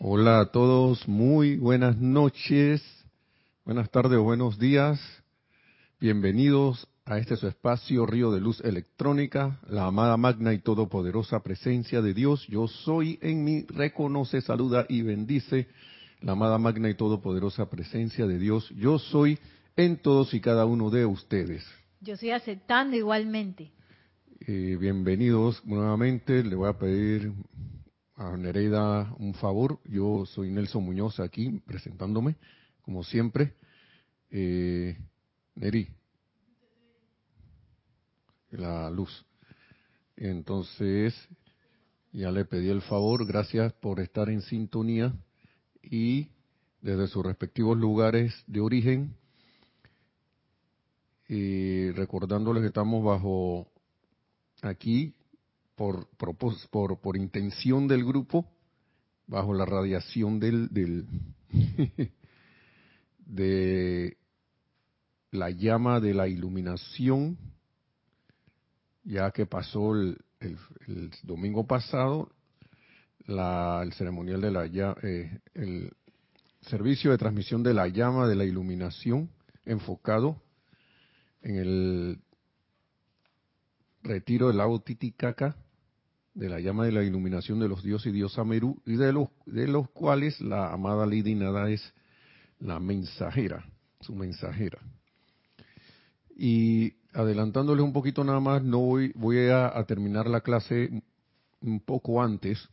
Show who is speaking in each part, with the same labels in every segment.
Speaker 1: Hola a todos, muy buenas noches, buenas tardes o buenos días. Bienvenidos a este su espacio Río de Luz Electrónica, la amada magna y todopoderosa presencia de Dios. Yo soy en mí, reconoce, saluda y bendice la amada magna y todopoderosa presencia de Dios. Yo soy en todos y cada uno de ustedes.
Speaker 2: Yo estoy aceptando igualmente.
Speaker 1: Eh, bienvenidos nuevamente. Le voy a pedir a Nereida un favor. Yo soy Nelson Muñoz aquí presentándome, como siempre. Eh, Neri, la luz. Entonces, ya le pedí el favor. Gracias por estar en sintonía y desde sus respectivos lugares de origen. Y recordándoles que estamos bajo aquí por, por, por intención del grupo, bajo la radiación del, del de la llama de la iluminación, ya que pasó el, el, domingo pasado la, el ceremonial de la eh, el servicio de transmisión de la llama de la iluminación enfocado en el retiro del lago Titicaca de la llama de la iluminación de los dioses y diosa Meru y de los, de los cuales la amada Lady Nada es la mensajera, su mensajera. Y adelantándoles un poquito nada más, no voy, voy a, a terminar la clase un poco antes,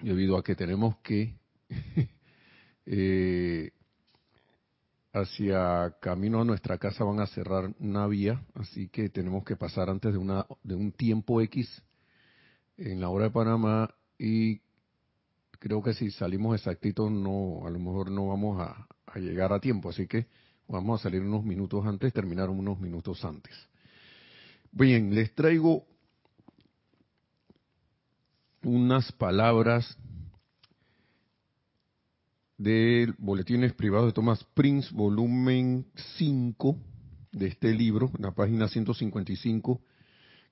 Speaker 1: debido a que tenemos que eh, hacia camino a nuestra casa van a cerrar una vía, así que tenemos que pasar antes de, una, de un tiempo X en la hora de Panamá y creo que si salimos exactitos no, a lo mejor no vamos a, llegar a tiempo, así que vamos a salir unos minutos antes, terminar unos minutos antes. Bien, les traigo unas palabras del Boletines Privados de Thomas Prince, volumen 5 de este libro, la página 155,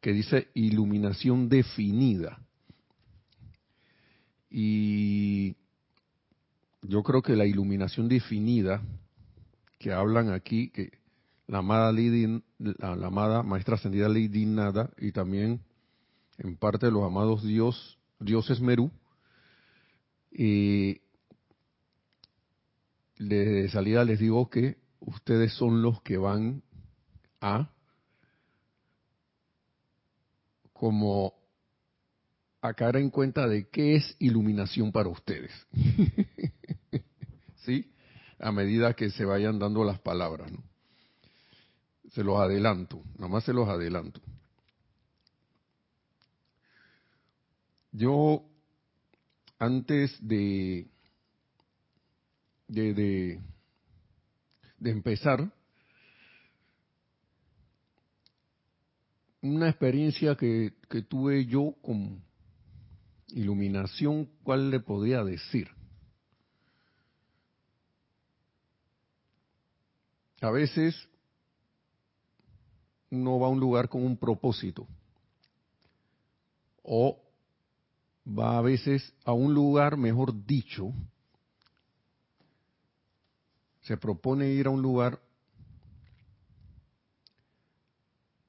Speaker 1: que dice iluminación definida. Y yo creo que la iluminación definida que hablan aquí, que la amada, la, amada maestra ascendida Lady Nada y también en parte los amados Dios, dioses Merú, y de salida les digo que ustedes son los que van a como a caer en cuenta de qué es iluminación para ustedes. ¿Sí? A medida que se vayan dando las palabras, ¿no? Se los adelanto, nada más se los adelanto. Yo, antes de de, de, empezar, una experiencia que, tuve yo con iluminación, ¿cuál le podría decir? A veces uno va a un lugar con un propósito o va a veces a un lugar, mejor dicho, se propone ir a un lugar,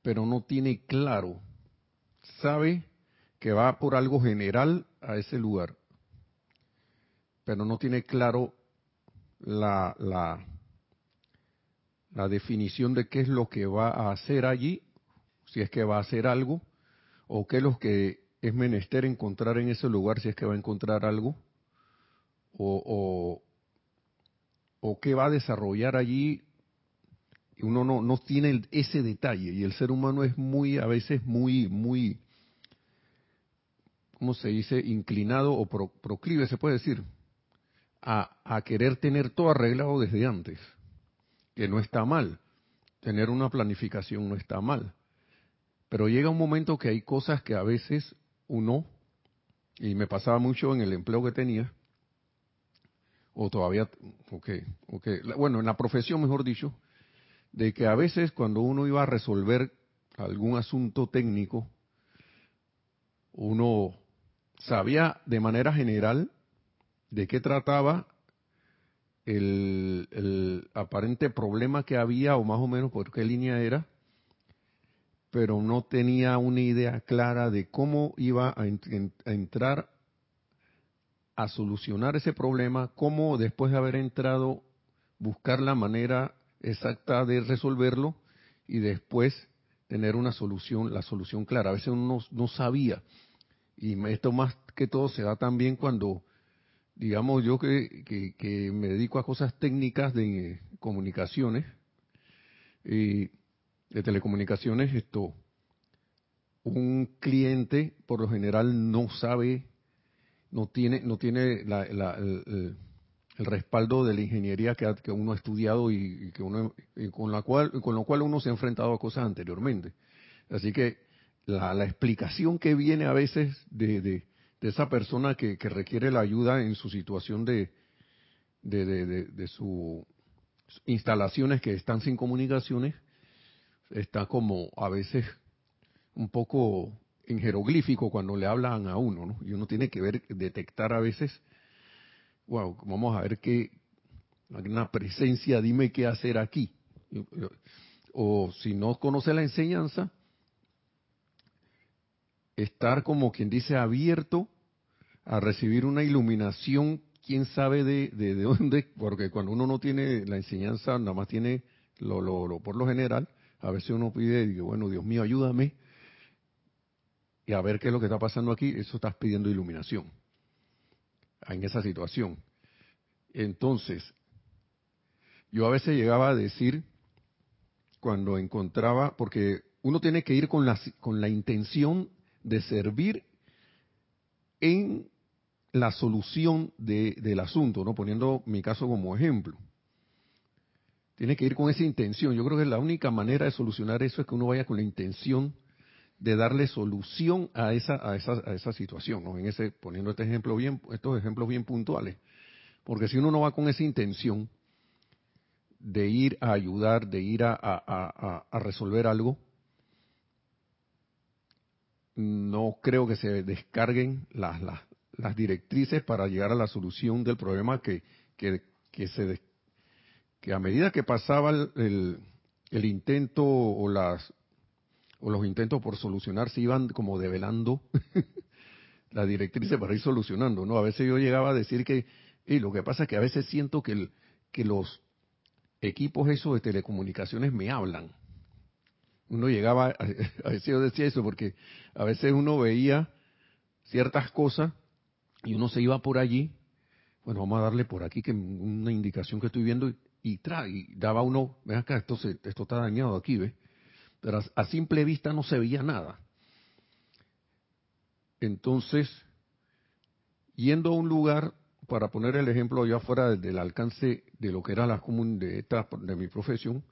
Speaker 1: pero no tiene claro, sabe que va por algo general a ese lugar, pero no tiene claro la, la, la definición de qué es lo que va a hacer allí, si es que va a hacer algo, o qué es lo que es menester encontrar en ese lugar, si es que va a encontrar algo, o, o qué va a desarrollar allí, uno no, no tiene ese detalle y el ser humano es muy, a veces muy, muy, ¿cómo se dice? Inclinado o proclive, se puede decir, a, a querer tener todo arreglado desde antes, que no está mal, tener una planificación no está mal, pero llega un momento que hay cosas que a veces uno, y me pasaba mucho en el empleo que tenía, o todavía, ok, ok, bueno, en la profesión, mejor dicho, de que a veces cuando uno iba a resolver algún asunto técnico, uno sabía de manera general de qué trataba el, el, aparente problema que había o más o menos por qué línea era, pero no tenía una idea clara de cómo iba a, a entrar a solucionar ese problema, cómo después de haber entrado buscar la manera exacta de resolverlo y después tener una solución, la solución clara. A veces uno no, sabía. Y esto más que todo se da también cuando, digamos, yo que, que, me dedico a cosas técnicas de comunicaciones, y de telecomunicaciones, esto, un cliente por lo general no sabe, no tiene, no tiene la, el, el respaldo de la ingeniería que, uno ha estudiado y, que uno con la cual con lo cual uno se ha enfrentado a cosas anteriormente así que la, explicación que viene a veces de, esa persona que, que, requiere la ayuda en su situación de de, de, de sus instalaciones que están sin comunicaciones está como a veces un poco en jeroglífico cuando le hablan a uno ¿no? y uno tiene que ver detectar a veces wow, vamos a ver qué, una presencia, dime qué hacer aquí. O si no conoce la enseñanza, estar como quien dice abierto a recibir una iluminación, quién sabe de, de, dónde, porque cuando uno no tiene la enseñanza, nada más tiene lo, lo, lo por lo general, a veces uno pide, y bueno, Dios mío, ayúdame, y a ver qué es lo que está pasando aquí, eso estás pidiendo iluminación en esa situación. Entonces, yo a veces llegaba a decir, cuando encontraba, porque uno tiene que ir con la, con la intención de servir en la solución de, del asunto, ¿no? Poniendo mi caso como ejemplo. Tiene que ir con esa intención. Yo creo que la única manera de solucionar eso es que uno vaya con la intención de darle solución a esa, a esa, a esa situación, ¿no? En ese, poniendo este ejemplo bien, estos ejemplos bien puntuales. Porque si uno no va con esa intención de ir a ayudar, de ir a, a, a resolver algo, no creo que se descarguen las, las, las, directrices para llegar a la solución del problema que, que, que se que a medida que pasaba el, el intento o las o los intentos por solucionar se iban como develando la directriz para ir solucionando, ¿no? A veces yo llegaba a decir que, y lo que pasa es que a veces siento que, que los equipos esos de telecomunicaciones me hablan. Uno llegaba, a, veces yo decía eso porque a veces uno veía ciertas cosas y uno se iba por allí, bueno, vamos a darle por aquí que una indicación que estoy viendo y, y, y daba uno, ven acá, esto, se, esto está dañado aquí, ¿ves? Pero a simple vista no se veía nada. Entonces, yendo a un lugar, para poner el ejemplo ya fuera del alcance de lo que era la común de, de mi profesión,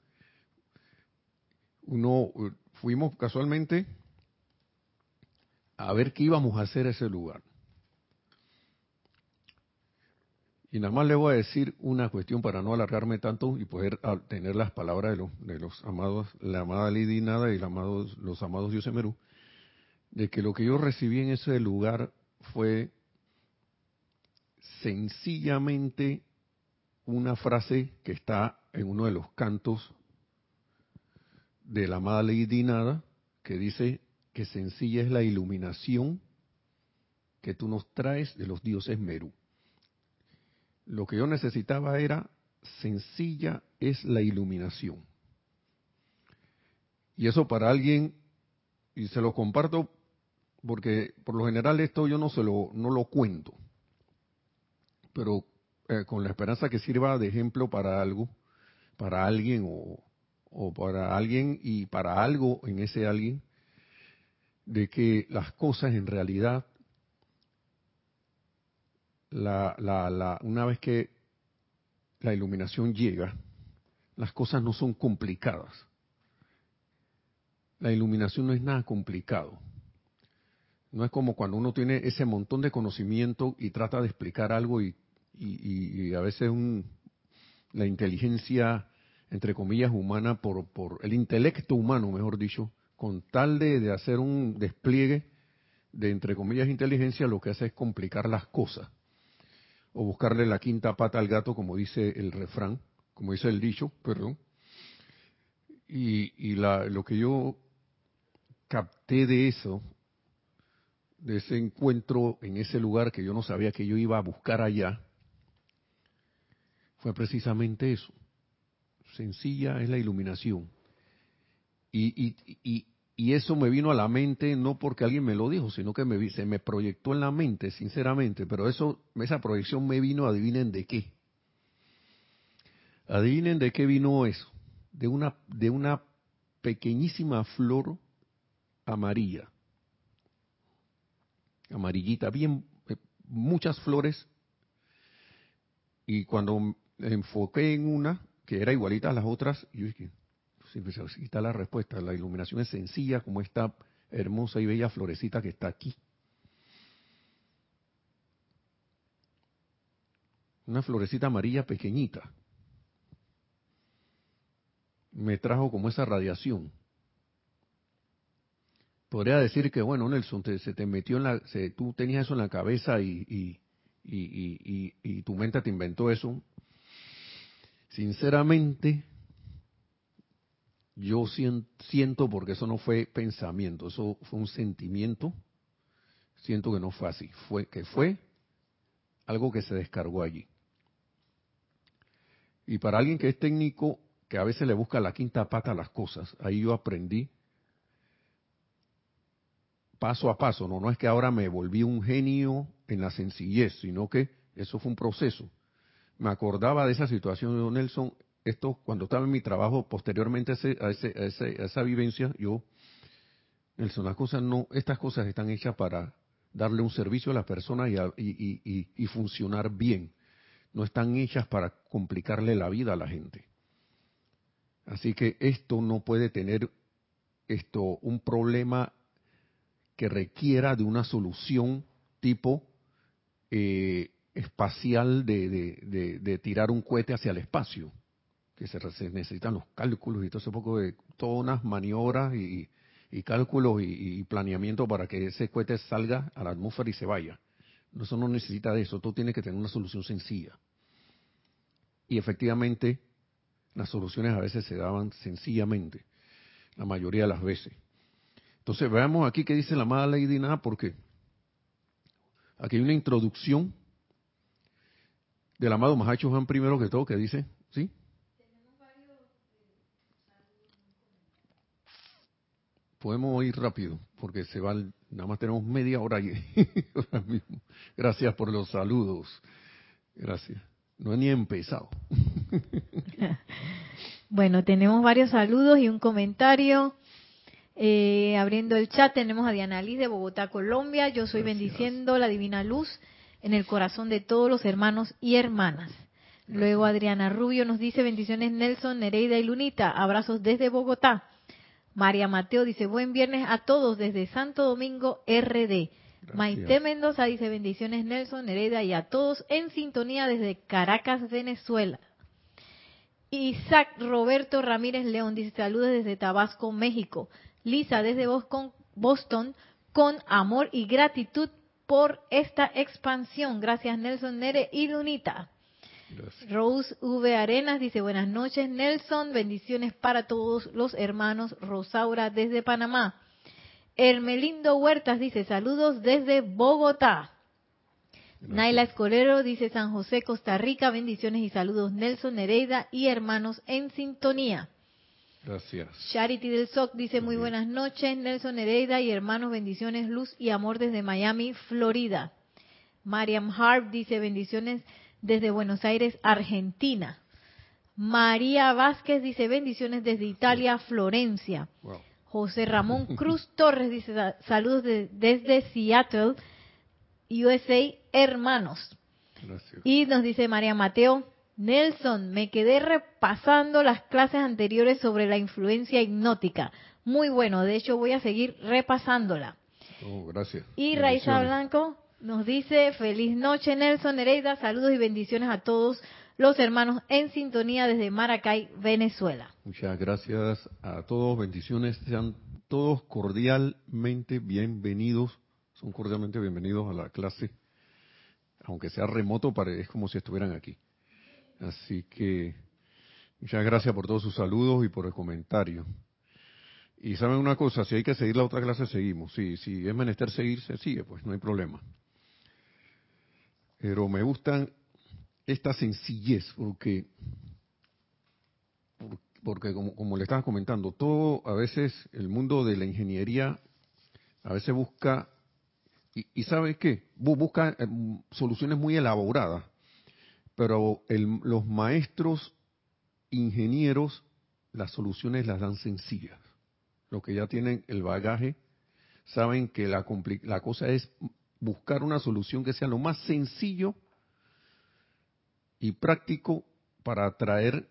Speaker 1: uno fuimos casualmente a ver qué íbamos a hacer ese lugar. Y nada más le voy a decir una cuestión para no alargarme tanto y poder tener las palabras de los, de los amados, la amada Lady Nada y los amados Yosemeru, de que lo que yo recibí en ese lugar fue sencillamente una frase que está en uno de los cantos de la amada Lady Nada, que dice que sencilla es la iluminación que tú nos traes de los dioses Meru. Lo que yo necesitaba era sencilla es la iluminación. Y eso para alguien, y se lo comparto porque por lo general esto yo no se lo, no lo cuento, pero eh, con la esperanza que sirva de ejemplo para algo, para alguien o, o para alguien y para algo en ese alguien, de que las cosas en realidad la, la, la, una vez que la iluminación llega, las cosas no son complicadas. La iluminación no es nada complicado. No es como cuando uno tiene ese montón de conocimiento y trata de explicar algo y, y, y a veces un, la inteligencia, entre comillas, humana, por, por el intelecto humano, mejor dicho, con tal de, de hacer un despliegue de, entre comillas, inteligencia, lo que hace es complicar las cosas o buscarle la quinta pata al gato, como dice el refrán, como dice el dicho, perdón. Y, y la, lo que yo capté de eso, de ese encuentro en ese lugar que yo no sabía que yo iba a buscar allá, fue precisamente eso. Sencilla es la iluminación. Y, y, y, eso me vino a la mente no porque alguien me lo dijo, sino que me, se me proyectó en la mente, sinceramente. Pero eso, esa proyección me vino, adivinen de qué. Adivinen de qué vino eso. De una, de una pequeñísima flor amarilla. Amarillita, bien, eh, muchas flores. Y cuando enfoqué en una, que era igualita a las otras, yo dije, pues, está la respuesta, la iluminación es sencilla como esta hermosa y bella florecita que está aquí. Una florecita amarilla pequeñita. Me trajo como esa radiación. Podría decir que, bueno, Nelson, se te metió en la, tú tenías eso en la cabeza y, y, y, y tu mente te inventó eso. Sinceramente, yo siento, porque eso no fue pensamiento, eso fue un sentimiento, siento que no fue así, fue que fue algo que se descargó allí. Y para alguien que es técnico, que a veces le busca la quinta pata a las cosas, ahí yo aprendí paso a paso, no, no es que ahora me volví un genio en la sencillez, sino que eso fue un proceso me acordaba de esa situación de Nelson, esto cuando estaba en mi trabajo posteriormente a, esa vivencia, yo, Nelson, las cosas no, estas cosas están hechas para darle un servicio a la persona y, y, funcionar bien. No están hechas para complicarle la vida a la gente. Así que esto no puede tener esto un problema que requiera de una solución tipo eh, espacial de, tirar un cohete hacia el espacio, que se, necesitan los cálculos y todo ese poco de todas unas maniobras y, cálculos y, planeamiento para que ese cohete salga a la atmósfera y se vaya. Eso no necesita de eso, tú tienes que tener una solución sencilla. Y efectivamente, las soluciones a veces se daban sencillamente, la mayoría de las veces. Entonces veamos aquí qué dice la amada Lady Nada, porque aquí hay una introducción del amado Mahacho Juan primero que todo, que dice, ¿sí? Podemos ir rápido, porque se va, nada más tenemos media hora ahí, mismo. Gracias por los saludos. Gracias. No he ni empezado.
Speaker 2: bueno, tenemos varios saludos y un comentario. Eh, abriendo el chat tenemos a Diana Liz de Bogotá, Colombia. Yo soy bendiciendo la divina luz en el corazón de todos los hermanos y hermanas. Luego Adriana Rubio nos dice bendiciones Nelson, Nereida y Lunita, abrazos desde Bogotá. María Mateo dice buen viernes a todos desde Santo Domingo RD. Maite Mendoza dice bendiciones Nelson, Nereida y a todos en sintonía desde Caracas, Venezuela. Isaac Roberto Ramírez León dice saludos desde Tabasco, México. Lisa desde Boston con amor y gratitud por esta expansión. Gracias Nelson Nere y Lunita. Rose V. Arenas dice buenas noches Nelson, bendiciones para todos los hermanos Rosaura desde Panamá. Hermelindo Huertas dice saludos desde Bogotá. Naila Escolero dice San José, Costa Rica, bendiciones y saludos Nelson Nereida y hermanos en sintonía.
Speaker 1: Gracias.
Speaker 2: Charity del SOC dice muy buenas noches, Nelson Hereida y hermanos, bendiciones, luz y amor desde Miami, Florida. Mariam Harp dice bendiciones desde Buenos Aires, Argentina. María Vázquez dice bendiciones desde Italia, Florencia. José Ramón Cruz Torres dice saludos desde Seattle, USA, hermanos. Gracias. Y nos dice María Mateo, Nelson, me quedé repasando las clases anteriores sobre la influencia hipnótica. Muy bueno, de hecho voy a seguir repasándola.
Speaker 1: Oh, gracias.
Speaker 2: Y Raiza Blanco nos dice, feliz noche Nelson Hereida, saludos y bendiciones a todos los hermanos en sintonía desde Maracay, Venezuela.
Speaker 1: Muchas gracias a todos, bendiciones, sean todos cordialmente bienvenidos, son cordialmente bienvenidos a la clase aunque sea remoto, es como si estuvieran aquí. Así que muchas gracias por todos sus saludos y por el comentario. Y saben una cosa, si hay que seguir la otra clase, seguimos. Si, si es menester seguir, se sigue, pues no hay problema. Pero me gustan esta sencillez, porque, porque como, como le estaba comentando, todo a veces el mundo de la ingeniería a veces busca, y, y ¿sabe qué? Busca eh, soluciones muy elaboradas, pero los maestros ingenieros las soluciones las dan sencillas los que ya tienen el bagaje, saben que la, la cosa es buscar una solución que sea lo más sencillo y práctico para atraer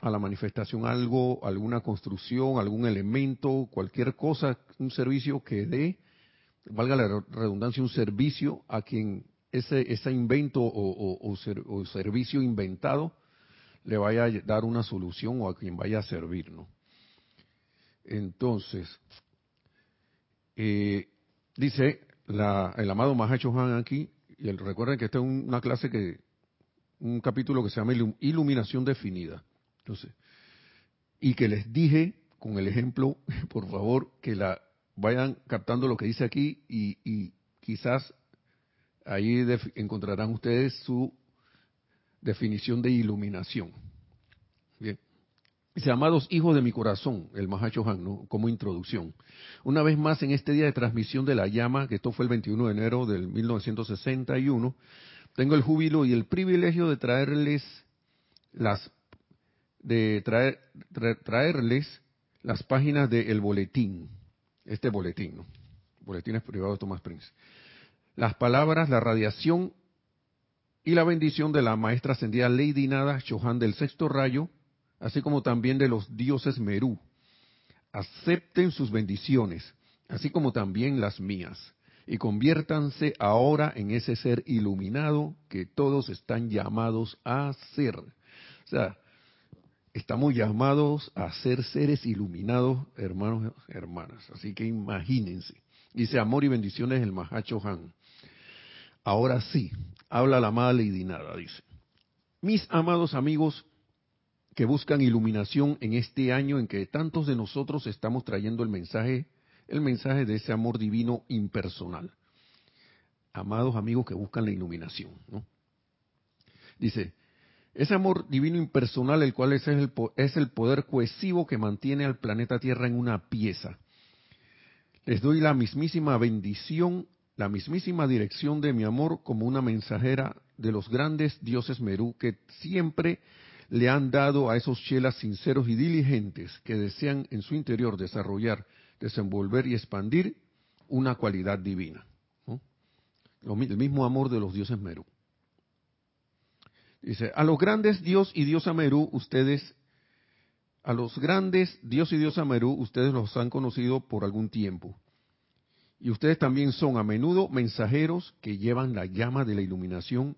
Speaker 1: a la manifestación algo, alguna construcción, algún elemento, cualquier cosa, un servicio que dé, valga la redundancia, un servicio a quien ese, ese invento o, servicio inventado le vaya a dar una solución o a quien vaya a servir, ¿no? Entonces, eh, dice el amado Mahacho Han aquí, y recuerden que esta es una clase que, un capítulo que se llama Iluminación Definida. Entonces, y que les dije con el ejemplo, por favor, que la vayan captando lo que dice aquí y, quizás ahí encontrarán ustedes su definición de iluminación. Dice, amados hijos de mi corazón, el Mahacho Han, ¿no? como introducción. Una vez más en este día de transmisión de la llama, que esto fue el 21 de enero del 1961, tengo el júbilo y el privilegio de traerles las de traer, traerles las páginas del boletín, este boletín, ¿no? Boletines privados de Thomas Prince. Las palabras, la radiación y la bendición de la maestra ascendida Lady Nada Chohan del sexto rayo, así como también de los dioses Merú. Acepten sus bendiciones, así como también las mías, y conviértanse ahora en ese ser iluminado que todos están llamados a ser. O sea, estamos llamados a ser seres iluminados, hermanos hermanas. Así que imagínense. Dice amor y bendiciones el Mahacho Han. Ahora sí, habla la amada Lady Nada, dice. Mis amados amigos, que buscan iluminación en este año en que tantos de nosotros estamos trayendo el mensaje, el mensaje de ese amor divino impersonal. Amados amigos que buscan la iluminación. Dice, ese amor divino impersonal, el cual es el, es el poder cohesivo que mantiene al planeta Tierra en una pieza. Les doy la mismísima bendición, la mismísima dirección de mi amor como una mensajera de los grandes dioses Merú que siempre le han dado a esos chelas sinceros y diligentes que desean en su interior desarrollar, desenvolver y expandir una cualidad divina. El mismo amor de los dioses Merú. Dice, a los grandes Dios y diosa Merú, ustedes, a los grandes Dios y diosa Merú, ustedes los han conocido por algún tiempo. Y ustedes también son a menudo mensajeros que llevan la llama de la iluminación,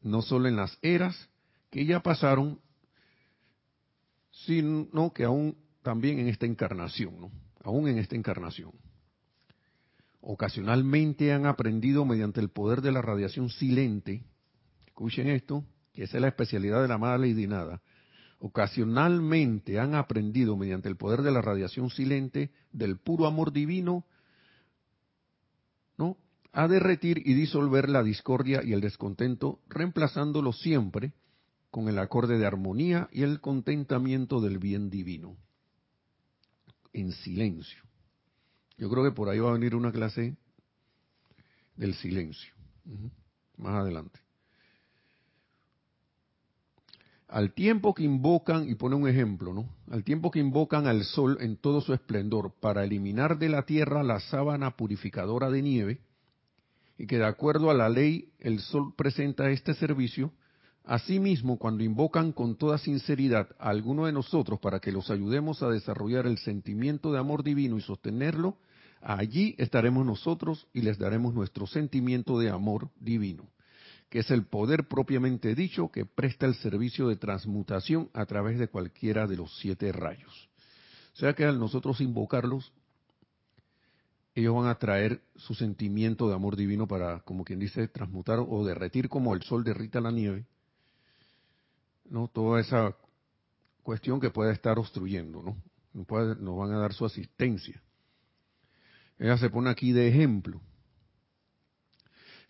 Speaker 1: no solo en las eras, que ya pasaron, sino que aún también en esta encarnación, ¿no? aún en esta encarnación. Ocasionalmente han aprendido mediante el poder de la radiación silente, escuchen esto, que esa es la especialidad de la amada Lady Nada, ocasionalmente han aprendido mediante el poder de la radiación silente del puro amor divino, ¿no? A derretir y disolver la discordia y el descontento, reemplazándolo siempre con el acorde de armonía y el contentamiento del bien divino. En silencio. Yo creo que por ahí va a venir una clase del silencio. Más adelante. Al tiempo que invocan, y pone un ejemplo, ¿no? Al tiempo que invocan al sol en todo su esplendor para eliminar de la tierra la sábana purificadora de nieve, y que de acuerdo a la ley el sol presenta este servicio, Asimismo, cuando invocan con toda sinceridad a alguno de nosotros para que los ayudemos a desarrollar el sentimiento de amor divino y sostenerlo, allí estaremos nosotros y les daremos nuestro sentimiento de amor divino, que es el poder propiamente dicho que presta el servicio de transmutación a través de cualquiera de los siete rayos. O sea que al nosotros invocarlos, ellos van a traer su sentimiento de amor divino para, como quien dice, transmutar o derretir como el sol derrita la nieve, ¿no? Toda esa cuestión que puede estar obstruyendo, ¿no? Nos, van a dar su asistencia. Ella se pone aquí de ejemplo.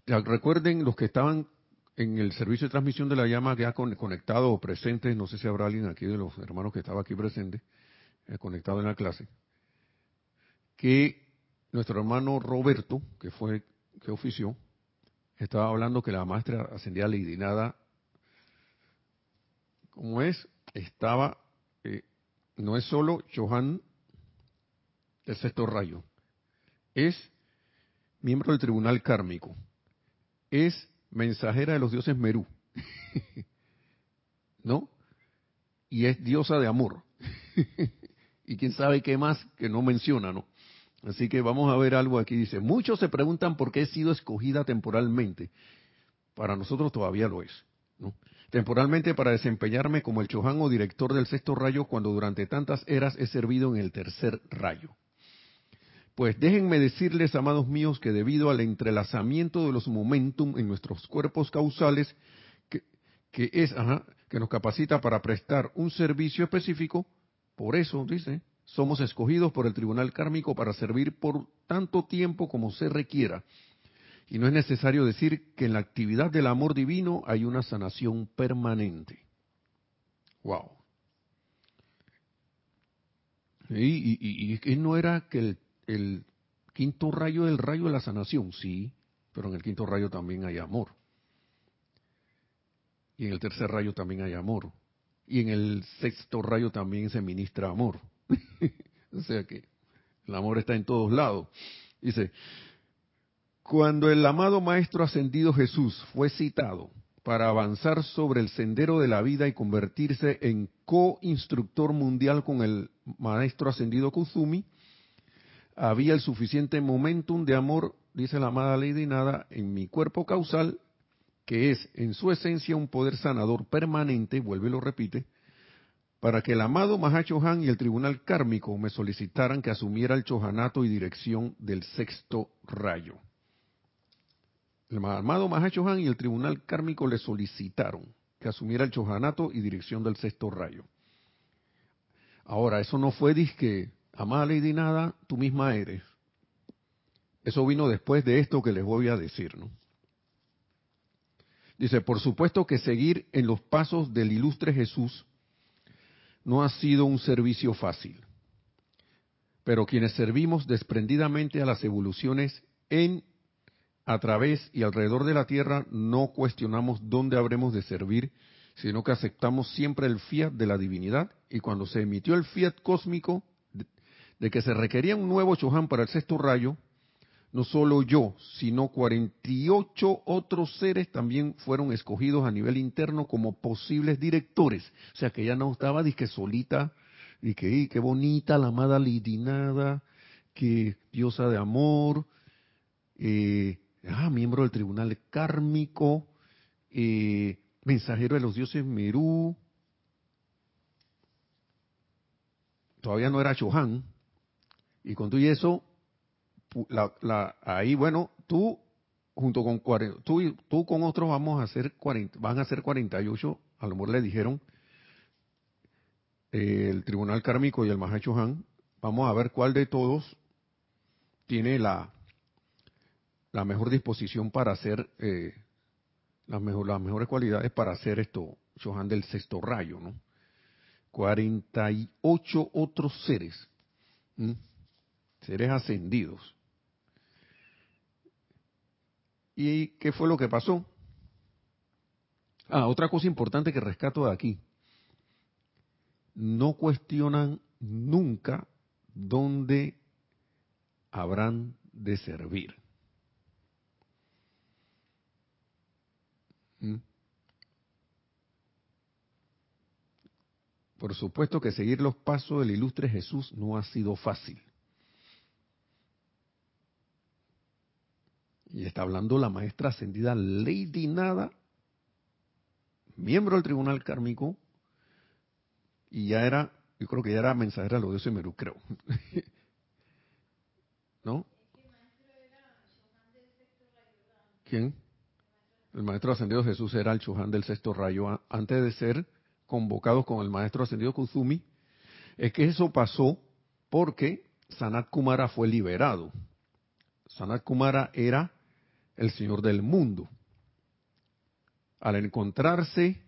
Speaker 1: Recuerden los que estaban en el servicio de transmisión de la llama ya conectado o presente, no sé si habrá alguien aquí de los hermanos que estaba aquí presente, eh, conectado en la clase, que nuestro hermano Roberto, que fue, que ofició, estaba hablando que la maestra ascendida Lady Nada, como es, estaba, eh, no es solo Johan el sexto rayo, es miembro del tribunal kármico, es mensajera de los dioses Merú, ¿no? Y es diosa de amor. y quién sabe qué más que no menciona, ¿no? Así que vamos a ver algo aquí. Dice, muchos se preguntan por qué he sido escogida temporalmente. Para nosotros todavía lo es. ¿no? Temporalmente para desempeñarme como el Chohan o director del sexto rayo cuando durante tantas eras he servido en el tercer rayo. Pues déjenme decirles, amados míos, que debido al entrelazamiento de los momentum en nuestros cuerpos causales, que, que es, ajá, que nos capacita para prestar un servicio específico, por eso, dice, somos escogidos por el tribunal kármico para servir por tanto tiempo como se requiera. Y no es necesario decir que en la actividad del amor divino hay una sanación permanente. Wow. Y, y, no era que el, el quinto rayo del rayo de la sanación, sí, pero en el quinto rayo también hay amor. Y en el tercer rayo también hay amor. Y en el sexto rayo también se ministra amor. o sea que el amor está en todos lados. Dice, cuando el amado Maestro Ascendido Jesús fue citado para avanzar sobre el sendero de la vida y convertirse en co-instructor mundial con el Maestro Ascendido Kuzumi, había el suficiente momentum de amor, dice la amada Lady Nada, en mi cuerpo causal, que es en su esencia un poder sanador permanente, vuelve y lo repite, para que el amado Mahacho Han y el tribunal kármico me solicitaran que asumiera el chojanato y dirección del sexto rayo. El amado Mahacho Han y el tribunal kármico le solicitaron que asumiera el chojanato y dirección del sexto rayo. Ahora, eso no fue disque, amada Lady Nada, tú misma eres. Eso vino después de esto que les voy a decir, ¿no? Dice, por supuesto que seguir en los pasos del ilustre Jesús no ha sido un servicio fácil. Pero quienes servimos desprendidamente a las evoluciones en, a través y alrededor de la Tierra, no cuestionamos dónde habremos de servir, sino que aceptamos siempre el fiat de la divinidad. Y cuando se emitió el fiat cósmico de que se requería un nuevo Chohan para el sexto rayo, no solo yo, sino 48 otros seres también fueron escogidos a nivel interno como posibles directores. O sea que ya no estaba que solita, y que qué bonita la amada Lidinada, que diosa de amor, eh, ah, miembro del tribunal kármico, eh, mensajero de los dioses Merú. Todavía no era Chohan. Y con todo y eso, ahí, bueno, tú junto con tú, tú con otros vamos a hacer 40, van a hacer 48, a lo mejor le dijeron eh, el Tribunal Kármico y el Mahacho Han, vamos a ver cuál de todos tiene la, la mejor disposición para hacer eh, las, mejor, las mejores cualidades para hacer esto, Shohan del sexto rayo, ¿no? 48 otros seres, seres ascendidos. ¿Y qué fue lo que pasó? Ah, otra cosa importante que rescato de aquí. No cuestionan nunca dónde habrán de servir. Por supuesto que seguir los pasos del ilustre Jesús no ha sido fácil. Y está hablando la maestra ascendida Lady Nada, miembro del tribunal kármico, y ya era, yo creo que ya era mensajera de los dioses Merú, creo. ¿No? ¿Quién? El maestro ascendido Jesús era el Chuhan del sexto rayo antes de ser convocados con el maestro ascendido Kuzumi. Es que eso pasó porque Sanat Kumara fue liberado. Sanat Kumara era el señor del mundo. Al encontrarse,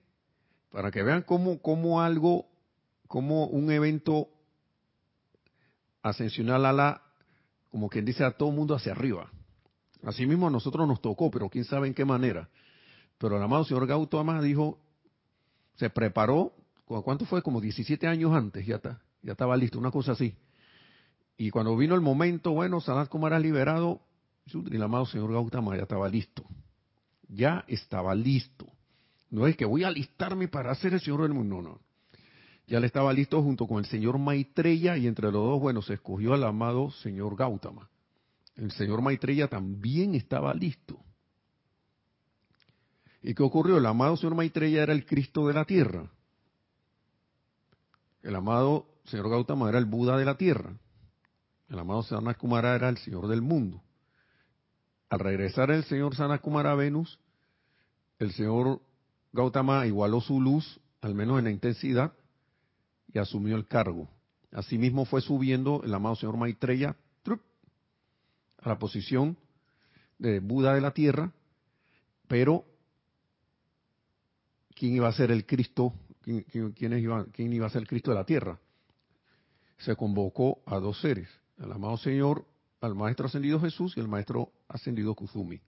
Speaker 1: para que vean cómo, cómo algo, como un evento ascensional a la, como quien dice, a todo mundo hacia arriba. Así mismo a nosotros nos tocó, pero quién sabe en qué manera. Pero el amado señor Gautama dijo, se preparó, ¿cuánto fue? Como 17 años antes, ya está, ya estaba listo, una cosa así. Y cuando vino el momento, bueno, Sanat Kumara liberado, el amado señor Gautama ya estaba listo. Ya estaba listo. No es que voy a alistarme para hacer el señor del mundo, no, no. Ya le estaba listo junto con el señor Maitreya y entre los dos, bueno, se escogió al amado señor Gautama. El señor Maitreya también estaba listo. ¿Y qué ocurrió? El amado señor Maitreya era el Cristo de la tierra. El amado señor Gautama era el Buda de la tierra. El amado Sanat Kumara era el Señor del mundo. Al regresar el señor Sanat Kumara a Venus, el señor Gautama igualó su luz, al menos en la intensidad, y asumió el cargo. Asimismo fue subiendo el amado señor Maitreya a la posición de Buda de la tierra, pero ¿quién iba a ser el Cristo? ¿Quién, iba, quién iba a ser el Cristo de la tierra? Se convocó a dos seres, al amado Señor, al Maestro Ascendido Jesús y al Maestro Ascendido Kuzumi.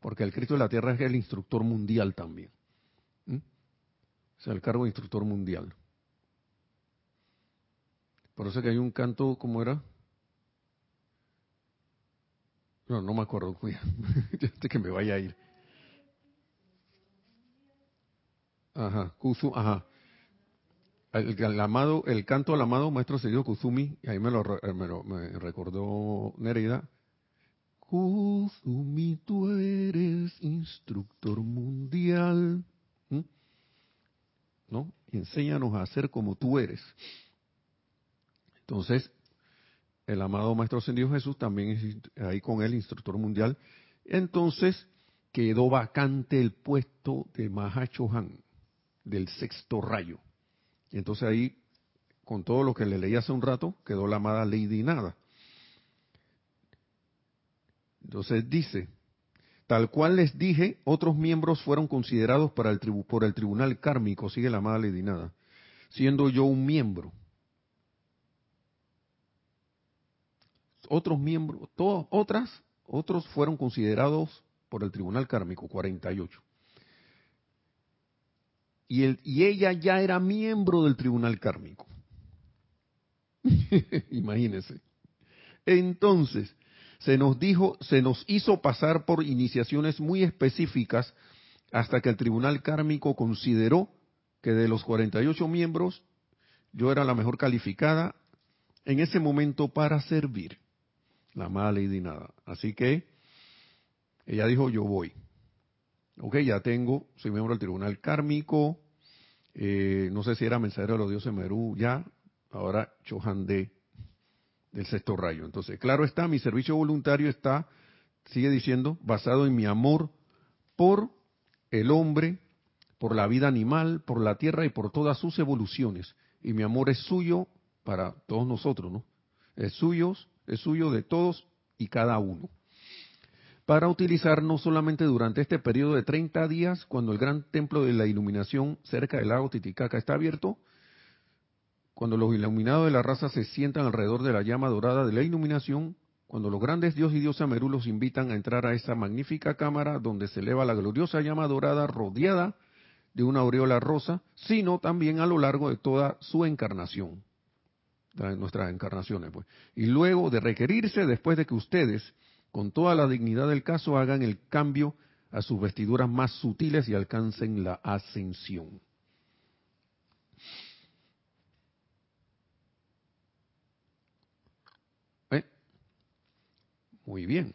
Speaker 1: Porque el Cristo de la tierra es el instructor mundial también. ¿Mm? O sea, el cargo de instructor mundial. Por eso que hay un canto, ¿cómo era? No, no me acuerdo, Hasta que me vaya a ir. Ajá, Kuzu, ajá. El, amado, el canto al amado maestro Señor Kuzumi, ahí me lo, recordó Nereida. Kuzumi, tú eres instructor mundial. ¿Mm? ¿No? Enséñanos a hacer como tú eres. Entonces, el amado Maestro Ascendido Jesús también es ahí con él, instructor mundial. Entonces, quedó vacante el puesto de Mahachohan, del sexto rayo. Y entonces ahí, con todo lo que le leí hace un rato, quedó la amada Lady Nada. Entonces dice, tal cual les dije, otros miembros fueron considerados para el por el tribunal kármico, sigue la amada Lady Nada, siendo yo un miembro. Otros miembros, otras, otros fueron considerados por el tribunal kármico, 48. Y, el, y ella ya era miembro del tribunal kármico. Imagínense. Entonces, se nos dijo, se nos hizo pasar por iniciaciones muy específicas hasta que el tribunal kármico consideró que de los 48 miembros yo era la mejor calificada en ese momento para servir la amada Lady Nada. Así que ella dijo, yo voy. Ok, ya tengo, soy miembro del tribunal kármico, eh, no sé si era mensajero de los dioses Merú, ya, ahora Chohan de, del sexto rayo. Entonces, claro está, mi servicio voluntario está, sigue diciendo, basado en mi amor por el hombre, por la vida animal, por la tierra y por todas sus evoluciones. Y mi amor es suyo para todos nosotros, ¿no? Es suyo es suyo de todos y cada uno. Para utilizar no solamente durante este periodo de 30 días, cuando el gran templo de la iluminación cerca del lago Titicaca está abierto, cuando los iluminados de la raza se sientan alrededor de la llama dorada de la iluminación, cuando los grandes dios y diosa Merú los invitan a entrar a esa magnífica cámara donde se eleva la gloriosa llama dorada rodeada de una aureola rosa, sino también a lo largo de toda su encarnación nuestras encarnaciones. Pues. Y luego de requerirse, después de que ustedes, con toda la dignidad del caso, hagan el cambio a sus vestiduras más sutiles y alcancen la ascensión. ¿Eh? Muy bien.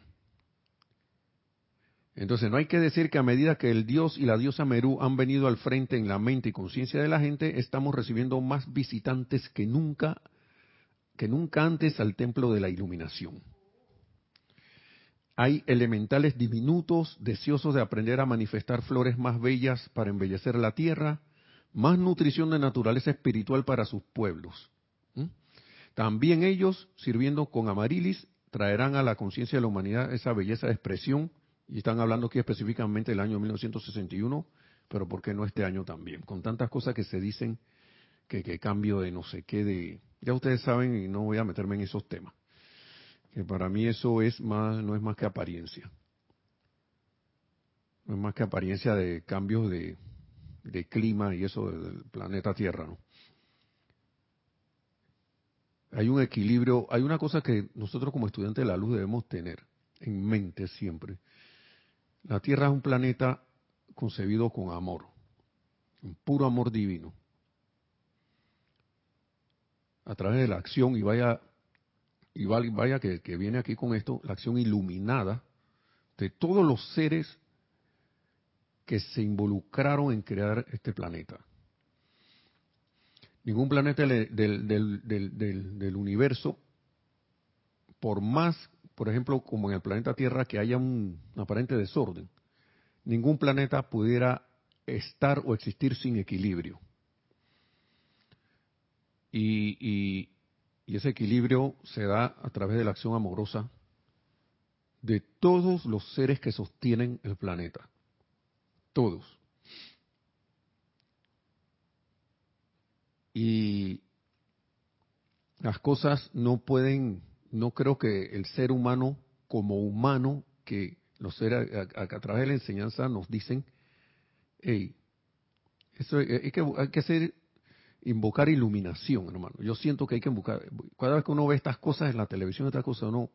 Speaker 1: Entonces no hay que decir que a medida que el dios y la diosa Merú han venido al frente en la mente y conciencia de la gente, estamos recibiendo más visitantes que nunca que nunca antes al templo de la iluminación. hay elementales diminutos deseosos de aprender a manifestar flores más bellas para embellecer la tierra, más nutrición de naturaleza espiritual para sus pueblos. También ellos, sirviendo con amarilis, traerán a la conciencia de la humanidad esa belleza de expresión, y están hablando aquí específicamente del año 1961, pero ¿por qué no este año también? Con tantas cosas que se dicen que, que cambio de no sé qué, de... Ya ustedes saben y no voy a meterme en esos temas que para mí eso es más, no es más que apariencia. No es más que apariencia de cambios de, clima y eso del planeta Tierra, ¿no? Hay un equilibrio, hay una cosa que nosotros como estudiantes de la luz debemos tener en mente siempre. La Tierra es un planeta concebido con amor, un puro amor divino. A través de la acción y vaya y vaya que, viene aquí con esto, la acción iluminada de todos los seres que se involucraron en crear este planeta. Ningún planeta del, del, universo, por más, por ejemplo, como en el planeta Tierra, que haya un aparente desorden, ningún planeta pudiera estar o existir sin equilibrio. Y, y ese equilibrio se da a través de la acción amorosa de todos los seres que sostienen el planeta. Todos. Y las cosas no pueden, no creo que el ser humano como humano, que los seres a, través de la enseñanza nos dicen, hey, eso hay que, hay que ser invocar iluminación, hermano. Yo siento que hay que invocar, cada vez que uno ve estas cosas en la televisión, estas cosas, uno,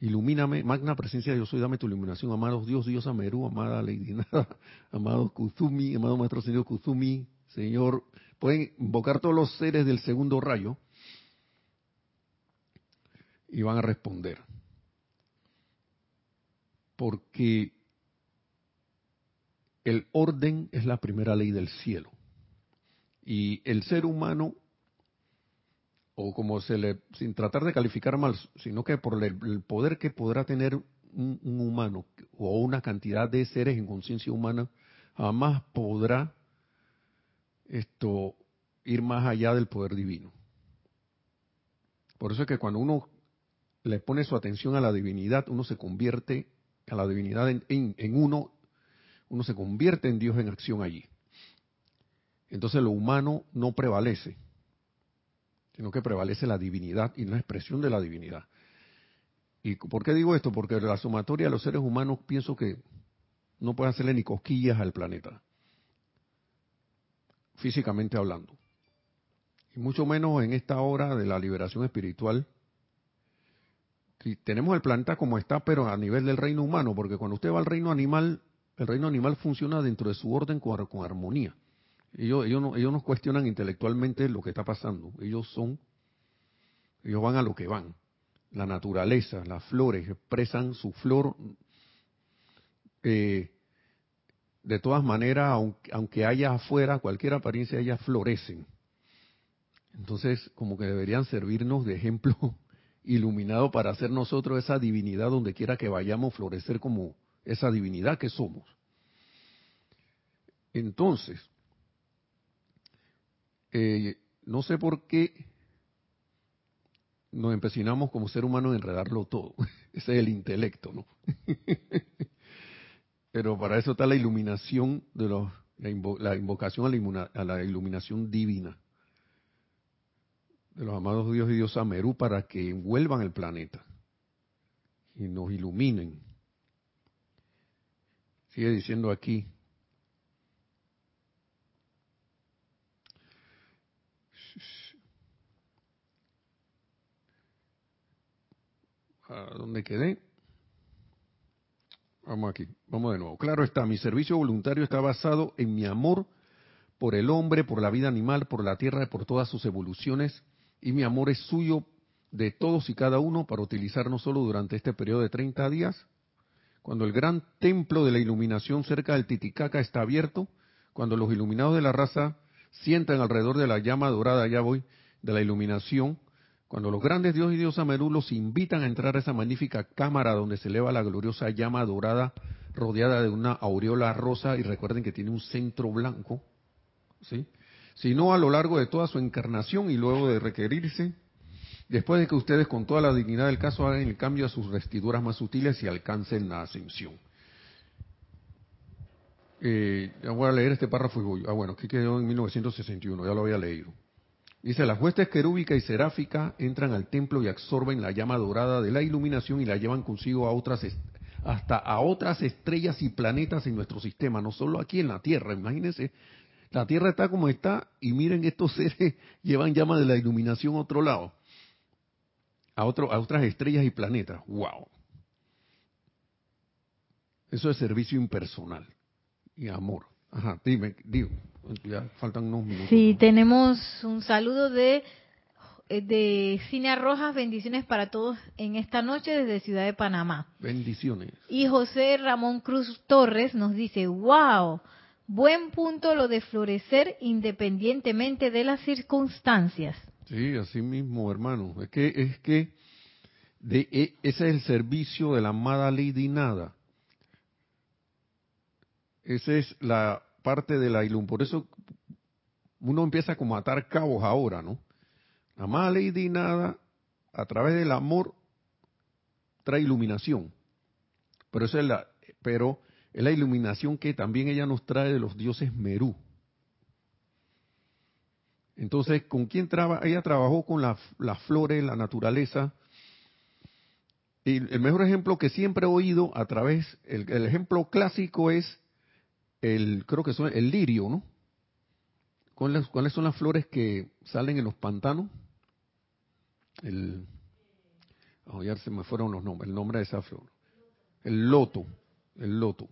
Speaker 1: ilumíname, magna presencia yo soy, dame tu iluminación, amados Dios, Dios Amerú, amada Lady Nada, amado Kuzumi, amado Maestro Señor Kuzumi, Señor, pueden invocar todos los seres del segundo rayo y van a responder. Porque el orden es la primera ley del cielo. Y el ser humano, o como se le, sin tratar de calificar mal, sino que por el, poder que podrá tener un, humano o una cantidad de seres en conciencia humana, jamás podrá esto ir más allá del poder divino. Por eso es que cuando uno le pone su atención a la divinidad, uno se convierte a la divinidad en uno, uno se convierte en Dios en acción allí. Entonces lo humano no prevalece, sino que prevalece la divinidad y la expresión de la divinidad. ¿Y por qué digo esto? Porque la sumatoria de los seres humanos pienso que no puede hacerle ni cosquillas al planeta, físicamente hablando. Y mucho menos en esta hora de la liberación espiritual. tenemos el planeta como está, pero a nivel del reino humano, porque cuando usted va al reino animal, el reino animal funciona dentro de su orden con armonía. Ellos, ellos, no, ellos no cuestionan intelectualmente lo que está pasando. Ellos son, ellos van a lo que van. La naturaleza, las flores expresan su flor. Eh, de todas maneras, aunque, aunque haya afuera cualquier apariencia, ellas florecen. Entonces, como que deberían servirnos de ejemplo iluminado para hacer nosotros esa divinidad donde quiera que vayamos, florecer como esa divinidad que somos. Entonces, eh, no sé por qué nos empecinamos como ser humano en enredarlo todo. Ese es el intelecto, ¿no? Pero para eso está la iluminación de los, la, invocación a la, iluminación divina de los amados Dios y Dios Amerú para que envuelvan el planeta y nos iluminen. Sigue diciendo aquí, ¿A dónde quedé? Vamos aquí, vamos de nuevo. Claro está, mi servicio voluntario está basado en mi amor por el hombre, por la vida animal, por la tierra y por todas sus evoluciones, y mi amor es suyo de todos y cada uno para utilizar no solo durante este periodo de 30 días, cuando el gran templo de la iluminación cerca del Titicaca está abierto, cuando los iluminados de la raza sientan alrededor de la llama dorada, ya voy, de la iluminación, Cuando los grandes dios y diosa Merú los invitan a entrar a esa magnífica cámara donde se eleva la gloriosa llama dorada rodeada de una aureola rosa y recuerden que tiene un centro blanco, ¿sí? sino a lo largo de toda su encarnación y luego de requerirse, después de que ustedes con toda la dignidad del caso hagan el cambio a sus vestiduras más sutiles y alcancen la ascensión. Eh, voy a leer este párrafo y voy. Ah, bueno, aquí quedó en 1961, ya lo había leído. Dice, las huestes querúbica y seráfica entran al templo y absorben la llama dorada de la iluminación y la llevan consigo a otras hasta a otras estrellas y planetas en nuestro sistema, no solo aquí en la Tierra. Imagínense, la Tierra está como está y miren estos seres llevan llama de la iluminación a otro lado, a, otro, a otras estrellas y planetas. ¡Wow! Eso es servicio impersonal y amor. Ajá, dime, digo, ya faltan unos minutos.
Speaker 2: Sí, tenemos un saludo de eh, de Cine Rojas, bendiciones para todos en esta noche desde Ciudad de Panamá.
Speaker 1: Bendiciones.
Speaker 2: Y José Ramón Cruz Torres nos dice, wow, buen punto lo de florecer independientemente de las circunstancias.
Speaker 1: Sí, así mismo, hermano. Es que, es que de, e, ese es el servicio de la amada Lady Nada. Esa es la parte de la ilum. Por eso uno empieza como a atar cabos ahora, ¿no? Amada Lady Nada, a través del amor, trae iluminación. Pero, eso es la, pero es la iluminación que también ella nos trae de los dioses Merú. Entonces, ¿con quién trabaja? Ella trabajó con las flores, la naturaleza. Y el mejor ejemplo que siempre he oído a través, el, el ejemplo clásico es el, creo que son el lirio, ¿no? ¿Cuáles, ¿Cuáles son las flores que salen en los pantanos? el, oh, ya se me fueron los nombres, el nombre de esa flor, el loto, el loto.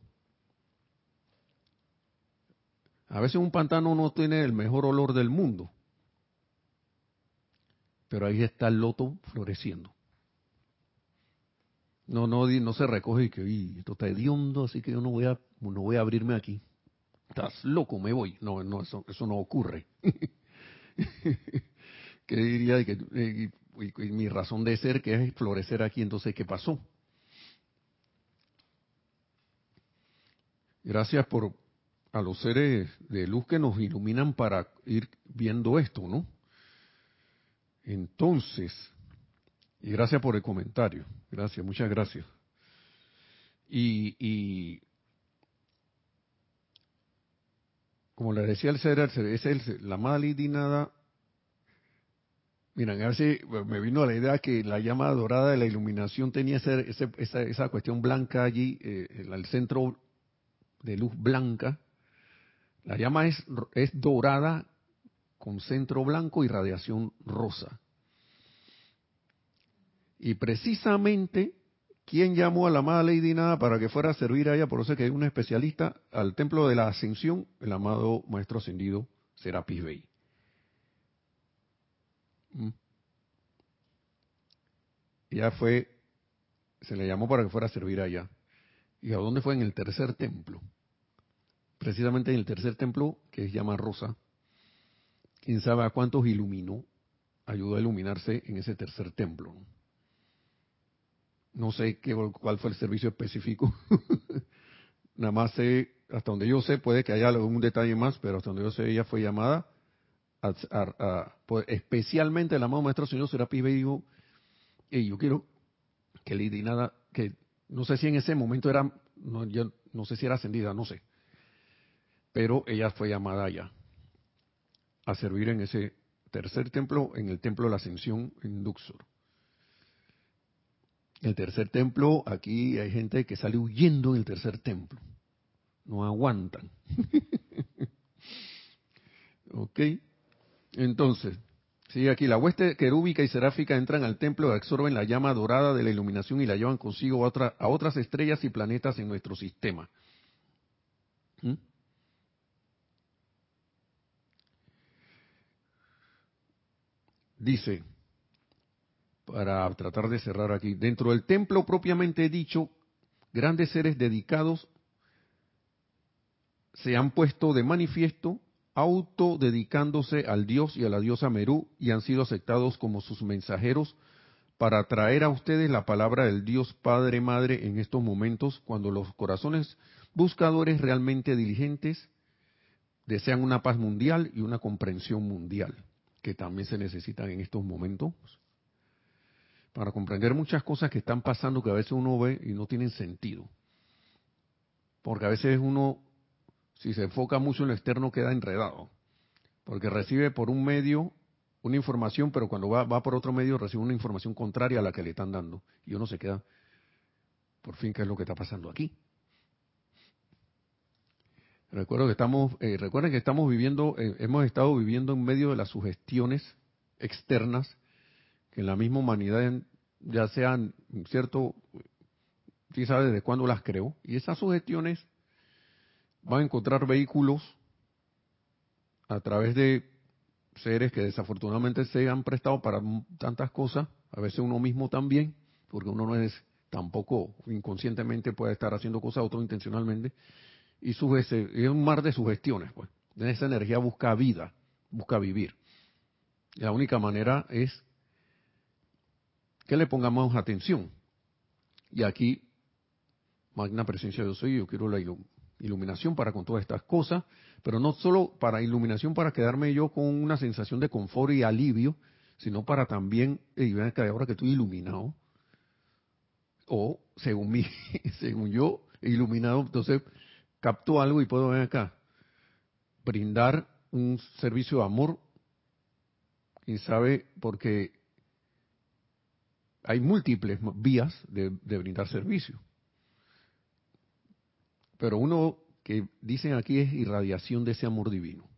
Speaker 1: A veces un pantano no tiene el mejor olor del mundo, pero ahí está el loto floreciendo. No, no, no se recoge y que esto está hediondo, así que yo no voy a, no voy a abrirme aquí. Estás loco, me voy. No, no, eso, eso no ocurre. ¿Qué diría? Que, eh, mi razón de ser que es florecer aquí, entonces, ¿qué pasó? Gracias por a los seres de luz que nos iluminan para ir viendo esto, ¿no? Entonces, y gracias por el comentario, gracias, muchas gracias. Y como le decía el ser, es el, la amada nada Miren, a ver si me vino la idea que la llama dorada de la iluminación tenía esa, esa, cuestión blanca allí, eh, el centro de luz blanca. La llama es, es dorada con centro blanco y radiación rosa. Y precisamente, ¿quién llamó a la amada Lady Nada para que fuera a servir a ella? Por eso es que hay un especialista al templo de la ascensión, el amado Maestro Ascendido Serapis Bey. Mm. Ya fue, se le llamó para que fuera a servir allá. ¿Y a dónde fue? En el tercer templo. Precisamente en el tercer templo, que es llama Rosa. Quién sabe a cuántos iluminó, ayudó a iluminarse en ese tercer templo. Sé qué, cuál fue el servicio específico. Nada más sé, hasta donde yo sé, puede que haya algún detalle más, pero hasta donde yo sé, ella fue llamada especialmente el amado Maestro Señor Serapis y dijo, y yo quiero que Lady Nada, que no sé si en ese momento era, no, yo no sé si era ascendida, no sé, pero ella fue llamada allá a servir en ese tercer templo, en el templo de la Ascensión en Luxor. El tercer templo, aquí hay gente que sale huyendo en el tercer templo. No aguantan. ok. Entonces, sigue aquí, la hueste querúbica y seráfica entran al templo y absorben la llama dorada de la iluminación y la llevan consigo a, otras estrellas y planetas en nuestro sistema. ¿Mm? Dice, para tratar de cerrar aquí, dentro del templo propiamente dicho, grandes seres dedicados se han puesto de manifiesto autodedicándose al dios y a la diosa Merú y han sido aceptados como sus mensajeros para traer a ustedes la palabra del Dios Padre Madre en estos momentos cuando los corazones buscadores realmente diligentes desean una paz mundial y una comprensión mundial, que también se necesitan en estos momentos, para comprender muchas cosas que están pasando que a veces uno ve y no tienen sentido. Porque a veces uno, si se enfoca mucho en lo externo, queda enredado. Porque recibe por un medio una información, pero cuando va, va por otro medio recibe una información contraria a la que le están dando. Y uno se queda, por fin, ¿qué es lo que está pasando aquí? Recuerdo que estamos, eh, recuerden que estamos viviendo, eh, hemos estado viviendo en medio de las sugestiones externas en la misma humanidad, ya sean, cierto, sí sabe desde cuándo las creó, y esas sugestiones van a encontrar vehículos a través de seres que desafortunadamente se han prestado para tantas cosas, a veces uno mismo también, porque uno no es tampoco inconscientemente puede estar haciendo cosas otro intencionalmente, y es un mar de sugestiones, pues. Esa energía busca vida, busca vivir. la única manera es que le pongamos atención. Y aquí, magna presencia yo soy, yo quiero la iluminación para con todas estas cosas, pero no solo para iluminación para quedarme yo con una sensación de confort y alivio, sino para también, y vean que ahora que estoy iluminado, o según mí, según yo, iluminado, entonces capto algo y puedo ver acá, brindar un servicio de amor, quién sabe, porque hay múltiples vías de, brindar servicio. Pero uno que dicen aquí es irradiación de ese amor divino.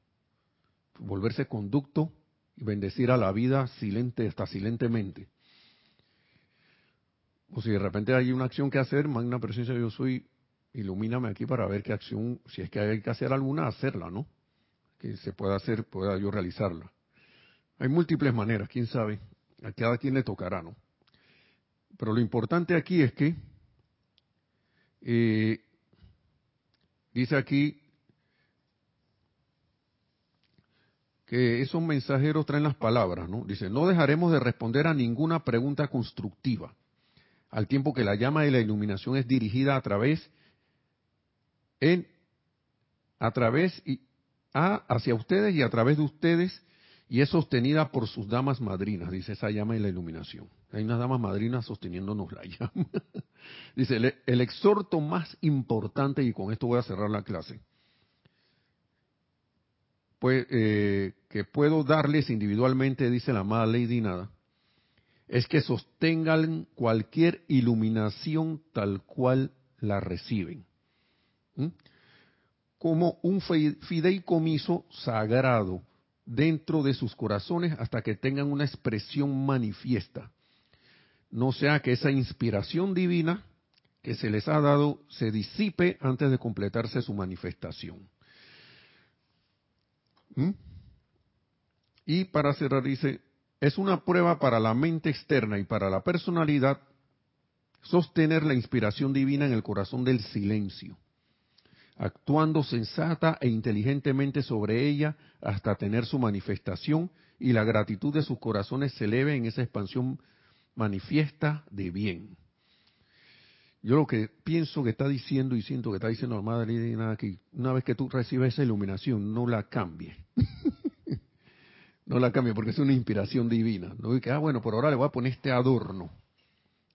Speaker 1: Volverse conducto y bendecir a la vida silente, hasta silentemente. O si de repente hay una acción que hacer, magna presencia yo soy, ilumíname aquí para ver qué acción, si es que hay que hacer alguna, hacerla, ¿no? Que se pueda hacer, pueda yo realizarla. Hay múltiples maneras, quién sabe, a cada quien le tocará, ¿no? Pero lo importante aquí es que, eh, dice aquí, que esos mensajeros traen las palabras, ¿no? Dice, no dejaremos de responder a ninguna pregunta constructiva, al tiempo que la llama de la iluminación es dirigida a través en, a través y a, hacia ustedes y a través de ustedes y es sostenida por sus damas madrinas, dice esa llama y la iluminación. Hay unas damas madrinas sosteniéndonos la llama. dice, el, exhorto más importante, y con esto voy a cerrar la clase, pues, eh, que puedo darles individualmente, dice la amada Lady Nada, es que sostengan cualquier iluminación tal cual la reciben. Como un fideicomiso sagrado dentro de sus corazones hasta que tengan una expresión manifiesta. No sea que esa inspiración divina que se les ha dado se disipe antes de completarse su manifestación. ¿Mm? Y para cerrar dice, es una prueba para la mente externa y para la personalidad sostener la inspiración divina en el corazón del silencio actuando sensata e inteligentemente sobre ella hasta tener su manifestación y la gratitud de sus corazones se eleve en esa expansión manifiesta de bien. Yo lo que pienso que está diciendo y siento que está diciendo la Madre nada que una vez que tú recibes esa iluminación, no la cambie. no la cambie porque es una inspiración divina. No que, ah, bueno, por ahora le voy a poner este adorno.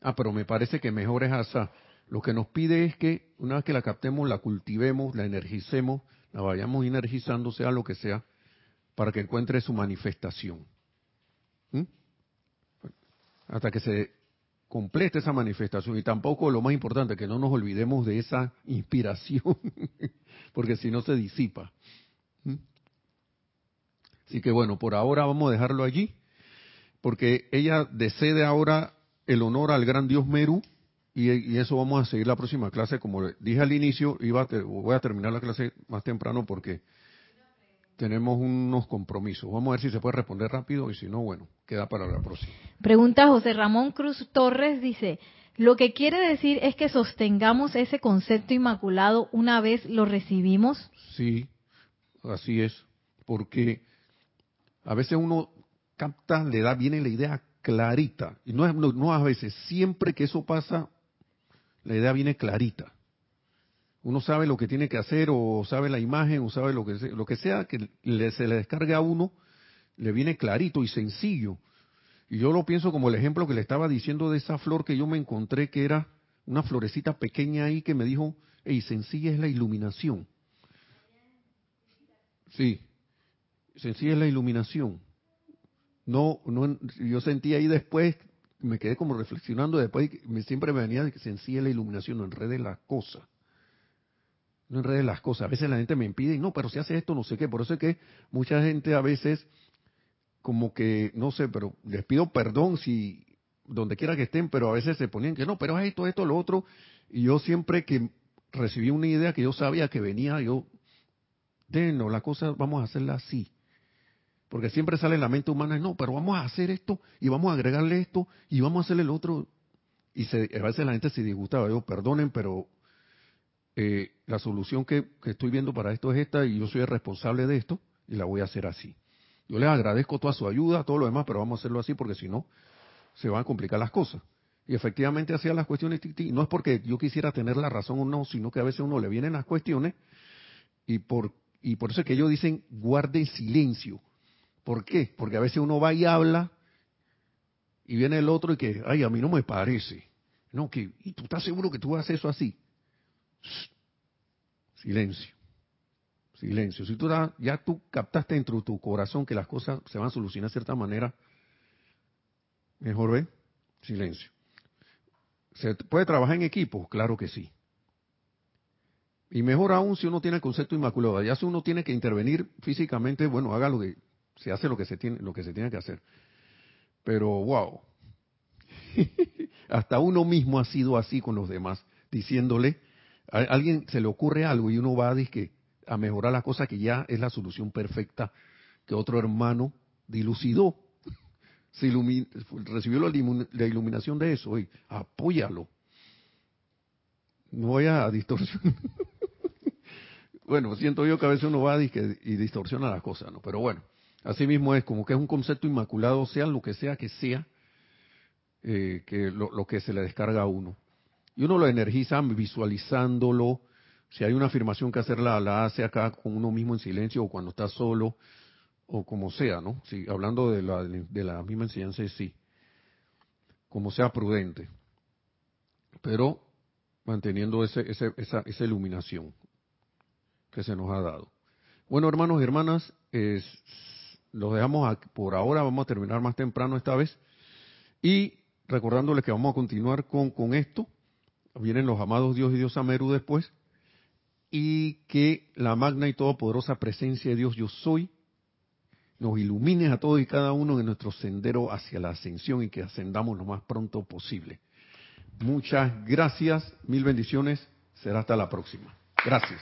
Speaker 1: Ah, pero me parece que mejor es asa lo que nos pide es que una vez que la captemos, la cultivemos, la energicemos, la vayamos energizando, sea lo que sea, para que encuentre su manifestación. ¿Mm? Hasta que se complete esa manifestación. Y tampoco lo más importante, que no nos olvidemos de esa inspiración, porque si no se disipa. ¿Mm? Así que bueno, por ahora vamos a dejarlo allí, porque ella decede ahora el honor al gran Dios Meru, y, eso vamos a seguir la próxima clase. Como dije al inicio, iba voy a terminar la clase más temprano porque tenemos unos compromisos. Vamos a ver si se puede responder rápido y si no, bueno, queda para la próxima.
Speaker 2: Pregunta José Ramón Cruz Torres, dice, lo que quiere decir es que sostengamos ese concepto inmaculado una vez lo recibimos.
Speaker 1: Sí, así es. porque a veces uno capta, le da, viene la idea clarita, y no, no, no a veces, siempre que eso pasa, la idea viene clarita. Uno sabe lo que tiene que hacer, o sabe la imagen, o sabe lo que, lo que sea que se le descargue a uno, le viene clarito y sencillo. Y yo lo pienso como el ejemplo que le estaba diciendo de esa flor que yo me encontré, que era una florecita pequeña ahí que me dijo, hey, sencilla es la iluminación. Sí, sencilla es la iluminación. No, no, yo sentí ahí después, me quedé como reflexionando después, me, siempre me venía de que sencilla es la iluminación, no enrede las cosas. No enrede las cosas. A veces la gente me impide, no, pero si hace esto, no sé qué. Por eso es que mucha gente a veces como que, no sé, pero les pido perdón si donde quiera que estén, pero a veces se ponían que no, pero es esto, esto, lo otro, y yo siempre que recibí una idea que yo sabía que venía, yo, no, la cosa vamos a hacerla así. Porque siempre sale en la mente humana, no, pero vamos a hacer esto, y vamos a agregarle esto, y vamos a hacerle el otro. Y a veces la gente se disgustaba, yo, perdonen, pero eh, la solución que, estoy viendo para esto es esta, y yo soy el responsable de esto, y la voy a hacer así. Yo les agradezco toda su ayuda, todo lo demás, pero vamos a hacerlo así porque si no, se van a complicar las cosas. Y efectivamente hacía las cuestiones, no es porque yo quisiera tener la razón o no, sino que a veces a uno le vienen las cuestiones y por, y por eso es que ellos dicen guarde silencio. ¿Por qué? Porque a veces uno va y habla y viene el otro y que, ay, a mí no me parece. No, que, ¿y tú estás seguro que tú haces eso así? Silencio. Silencio. Si tú ya tú captaste dentro de tu corazón que las cosas se van a solucionar de cierta manera, mejor ve, silencio. ¿Se puede trabajar en equipo? Claro que sí. Y mejor aún si uno tiene el concepto inmaculado. Ya si uno tiene que intervenir físicamente, bueno, haga lo que se hace lo que se tiene, lo que se tiene que hacer. Pero wow. Hasta uno mismo ha sido así con los demás, diciéndole, a alguien se le ocurre algo y uno va a decir que a mejorar la cosa que ya es la solución perfecta que otro hermano dilucidó. Se recibió la, iluminación de eso. y apóyalo. No voy a distorsionar. bueno, siento yo que a veces uno va y, distorsiona las cosas, ¿no? Pero bueno, así mismo es como que es un concepto inmaculado, sea lo que sea que sea, eh, que lo, que se le descarga a uno. Y uno lo energiza visualizándolo, si hay una afirmación que hacerla, la hace acá con uno mismo en silencio o cuando está solo o como sea, ¿no? Si, hablando de la, de la misma enseñanza, sí. Como sea prudente. Pero manteniendo ese, ese, esa, esa iluminación que se nos ha dado. Bueno, hermanos y hermanas, los dejamos por ahora, vamos a terminar más temprano esta vez. Y recordándoles que vamos a continuar con, con esto. Vienen los amados Dios y Dios Ameru después y que la magna y todopoderosa presencia de Dios yo soy nos ilumine a todos y cada uno en nuestro sendero hacia la ascensión y que ascendamos lo más pronto posible. Muchas gracias, mil bendiciones, será hasta la próxima. Gracias.